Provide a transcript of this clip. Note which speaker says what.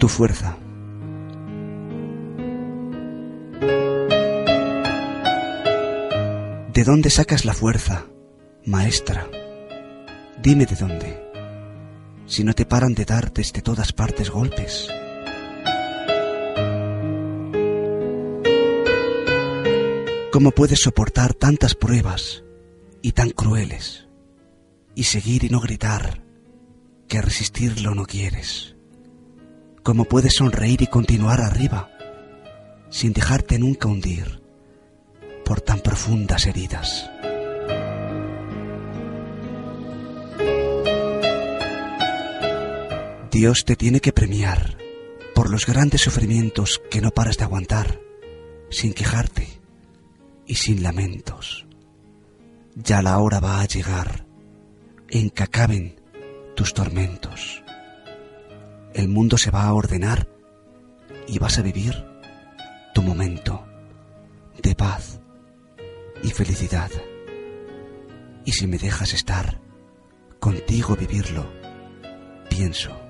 Speaker 1: Tu fuerza. ¿De dónde sacas la fuerza, maestra? Dime de dónde. Si no te paran de dar desde todas partes golpes. ¿Cómo puedes soportar tantas pruebas y tan crueles? Y seguir y no gritar que resistirlo no quieres. ¿Cómo puedes sonreír y continuar arriba sin dejarte nunca hundir por tan profundas heridas? Dios te tiene que premiar por los grandes sufrimientos que no paras de aguantar, sin quejarte y sin lamentos. Ya la hora va a llegar en que acaben tus tormentos. El mundo se va a ordenar y vas a vivir tu momento de paz y felicidad. Y si me dejas estar contigo vivirlo, pienso